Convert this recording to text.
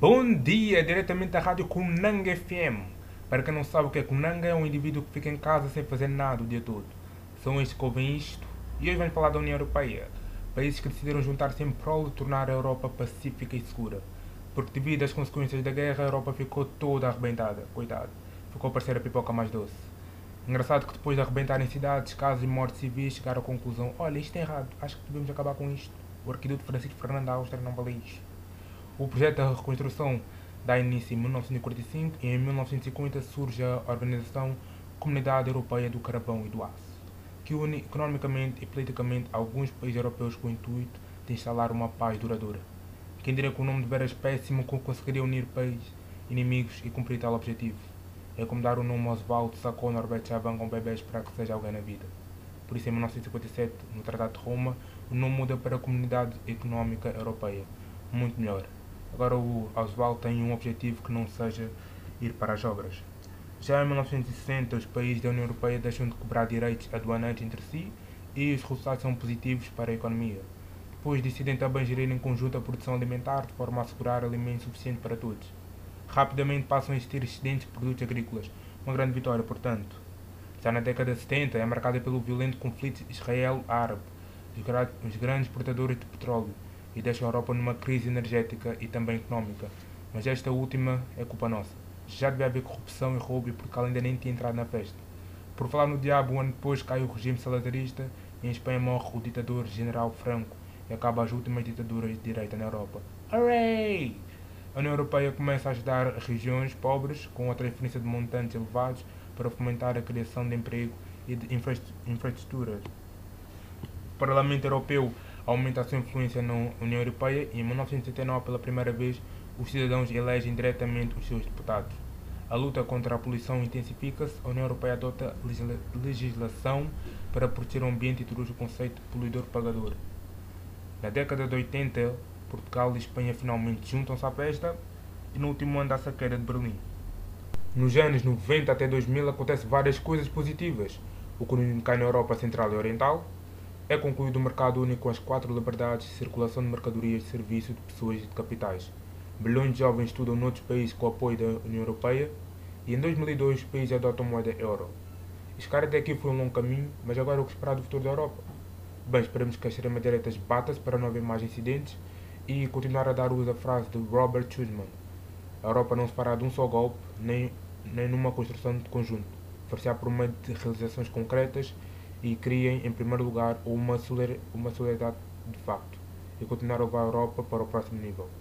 Bom dia, diretamente da rádio Kunanga FM. Para quem não sabe o que é Kunanga, é um indivíduo que fica em casa sem fazer nada o dia todo. São estes que ouvem isto. E hoje vamos falar da União Europeia. Países que decidiram juntar-se em prol de tornar a Europa pacífica e segura. Porque devido às consequências da guerra, a Europa ficou toda arrebentada. Coitado. Ficou a parecer a pipoca mais doce. Engraçado que depois de arrebentarem cidades, casos e mortes civis, chegaram à conclusão: olha, isto é errado, acho que devemos acabar com isto. O arquiduque Francisco Fernando Áustria não vale isto. O projeto da reconstrução dá início em 1945 e em 1950 surge a Organização Comunidade Europeia do Carvão e do Aço, que une economicamente e politicamente alguns países europeus com o intuito de instalar uma paz duradoura. Quem diria que o nome de veras péssimo conseguiria unir países inimigos e cumprir tal objetivo? É como dar o nome Oswaldo Sacou Norberto Chaban com bebês para que seja alguém na vida. Por isso, em 1957, no Tratado de Roma, o nome muda para a Comunidade Económica Europeia. Muito melhor. Agora o Oswald tem um objetivo que não seja ir para as obras. Já em 1960, os países da União Europeia deixam de cobrar direitos aduaneiros entre si e os resultados são positivos para a economia. Depois decidem também gerir em conjunto a produção alimentar de forma a assegurar alimento suficiente para todos. Rapidamente passam a existir excedentes de produtos agrícolas, uma grande vitória, portanto. Já na década de 70 é marcada pelo violento conflito Israel-Árabe, os grandes exportadores de petróleo, e deixa a Europa numa crise energética e também económica. Mas esta última é culpa nossa. Já devia haver corrupção e roubo porque ela ainda nem tinha entrado na festa. Por falar no diabo, um ano depois cai o regime salazarista e em Espanha morre o ditador General Franco e acaba as últimas ditaduras de direita na Europa. Hooray! A União Europeia começa a ajudar regiões pobres com a transferência de montantes elevados para fomentar a criação de emprego e de infraestruturas. O Parlamento Europeu aumenta a sua influência na União Europeia e em 1979, pela primeira vez, os cidadãos elegem diretamente os seus deputados. A luta contra a poluição intensifica-se, a União Europeia adota legislação para proteger o ambiente e introduz o conceito de poluidor-pagador. Na década de 80, Portugal e Espanha finalmente juntam-se à festa e no último ano dá-se a queda de Berlim. Nos anos 90 até 2000 acontecem várias coisas positivas. O comunismo cai na Europa Central e Oriental, é concluído o mercado único com as quatro liberdades de circulação de mercadorias, de serviços, de pessoas e de capitais. Bilhões de jovens estudam noutros países com o apoio da União Europeia e em 2002 os países adotam moeda euro. Chegar até aqui foi um longo caminho, mas agora o que esperar do futuro da Europa? Bem, esperamos que a extrema-direita bata-se para não haver mais incidentes e continuar a dar uso à frase de Robert Schuman. A Europa não se fará de um só golpe, nem, nem numa construção de conjunto. Far-se-á por meio de realizações concretas e criem, em primeiro lugar, uma solidariedade de facto e continuar a levar a Europa para o próximo nível.